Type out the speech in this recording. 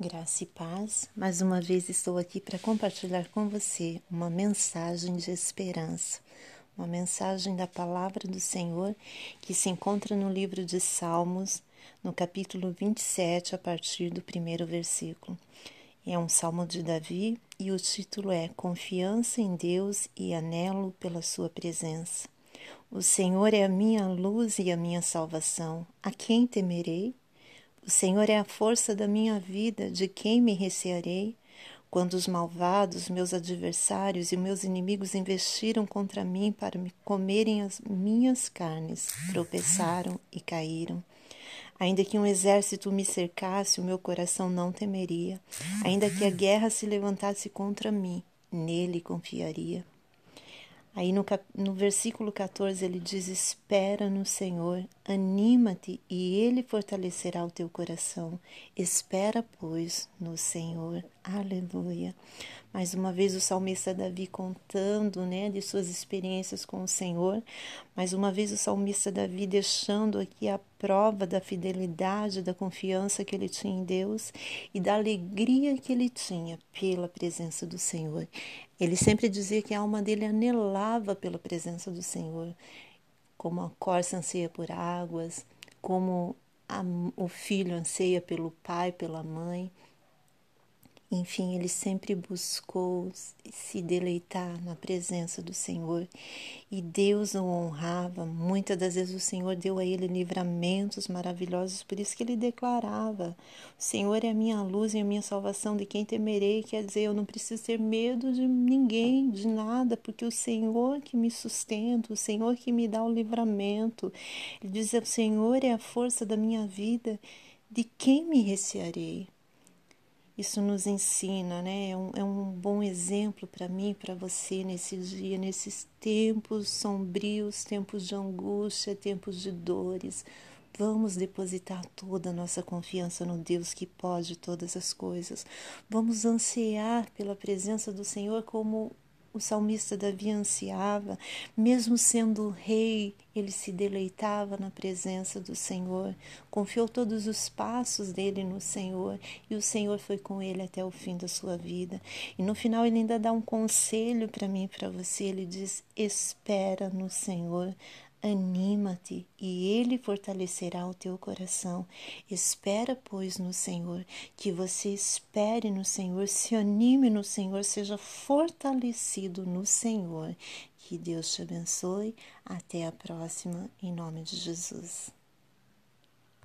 Graça e paz, mais uma vez estou aqui para compartilhar com você uma mensagem de esperança, uma mensagem da palavra do Senhor que se encontra no livro de Salmos, no capítulo 27, a partir do primeiro versículo. É um salmo de Davi e o título é Confiança em Deus e anelo pela Sua presença. O Senhor é a minha luz e a minha salvação, a quem temerei? O Senhor é a força da minha vida, de quem me recearei? Quando os malvados, meus adversários e meus inimigos investiram contra mim para me comerem as minhas carnes, tropeçaram e caíram. Ainda que um exército me cercasse, o meu coração não temeria. Ainda que a guerra se levantasse contra mim, nele confiaria. Aí no, cap... no versículo 14 ele diz: Espera no Senhor, anima-te e ele fortalecerá o teu coração. Espera, pois, no Senhor. Aleluia. Mais uma vez o salmista Davi contando, né, de suas experiências com o Senhor. Mais uma vez o salmista Davi deixando aqui a prova da fidelidade, da confiança que ele tinha em Deus e da alegria que ele tinha pela presença do Senhor. Ele sempre dizia que a alma dele anelava pela presença do Senhor, como a corça anseia por águas, como a, o filho anseia pelo pai, pela mãe. Enfim, ele sempre buscou se deleitar na presença do Senhor e Deus o honrava. Muitas das vezes o Senhor deu a ele livramentos maravilhosos, por isso que ele declarava: O Senhor é a minha luz e a minha salvação, de quem temerei? Quer dizer, eu não preciso ter medo de ninguém, de nada, porque o Senhor que me sustenta, o Senhor que me dá o livramento. Ele diz: O Senhor é a força da minha vida, de quem me recearei? Isso nos ensina, né? É um, é um bom exemplo para mim, para você nesse dia, nesses tempos sombrios, tempos de angústia, tempos de dores. Vamos depositar toda a nossa confiança no Deus que pode todas as coisas. Vamos ansiar pela presença do Senhor como o salmista Davi ansiava, mesmo sendo rei, ele se deleitava na presença do Senhor, confiou todos os passos dele no Senhor e o Senhor foi com ele até o fim da sua vida. E no final ele ainda dá um conselho para mim e para você, ele diz: "Espera no Senhor, Anima-te e Ele fortalecerá o teu coração. Espera, pois, no Senhor, que você espere no Senhor, se anime no Senhor, seja fortalecido no Senhor. Que Deus te abençoe. Até a próxima, em nome de Jesus.